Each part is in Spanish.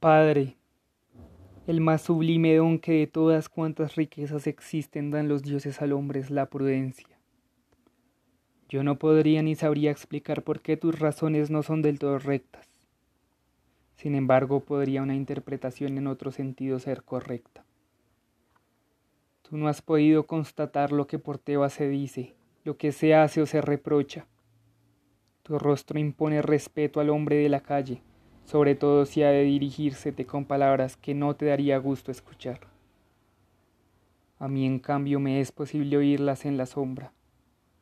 Padre, el más sublime don que de todas cuantas riquezas existen dan los dioses al hombre es la prudencia. Yo no podría ni sabría explicar por qué tus razones no son del todo rectas. Sin embargo, podría una interpretación en otro sentido ser correcta. Tú no has podido constatar lo que por Teba se dice, lo que se hace o se reprocha. Tu rostro impone respeto al hombre de la calle, sobre todo si ha de dirigírsete con palabras que no te daría gusto escuchar. A mí, en cambio, me es posible oírlas en la sombra,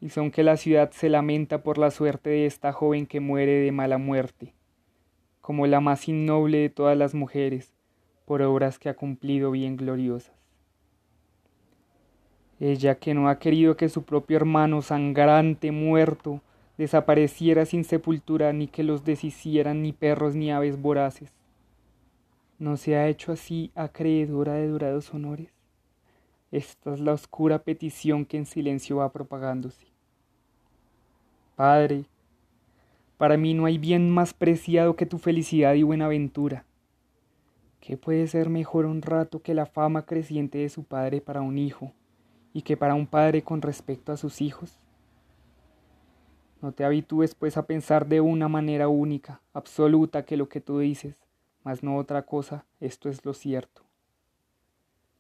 y son que la ciudad se lamenta por la suerte de esta joven que muere de mala muerte, como la más innoble de todas las mujeres, por obras que ha cumplido bien gloriosas. Ella que no ha querido que su propio hermano sangrante muerto desapareciera sin sepultura ni que los deshicieran ni perros ni aves voraces. ¿No se ha hecho así acreedora de dorados honores? Esta es la oscura petición que en silencio va propagándose. Padre, para mí no hay bien más preciado que tu felicidad y buenaventura. ¿Qué puede ser mejor un rato que la fama creciente de su padre para un hijo y que para un padre con respecto a sus hijos? No te habitúes pues a pensar de una manera única, absoluta, que lo que tú dices, mas no otra cosa, esto es lo cierto.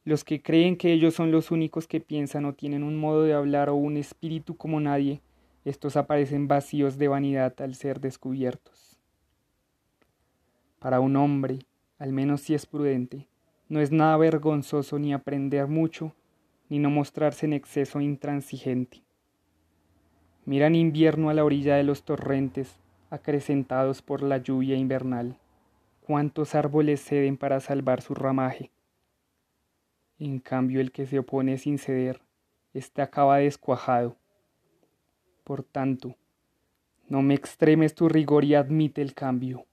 Los que creen que ellos son los únicos que piensan o tienen un modo de hablar o un espíritu como nadie, estos aparecen vacíos de vanidad al ser descubiertos. Para un hombre, al menos si es prudente, no es nada vergonzoso ni aprender mucho, ni no mostrarse en exceso intransigente. Mira en invierno a la orilla de los torrentes, acrecentados por la lluvia invernal, cuántos árboles ceden para salvar su ramaje. En cambio el que se opone sin ceder, éste acaba descuajado. Por tanto, no me extremes tu rigor y admite el cambio.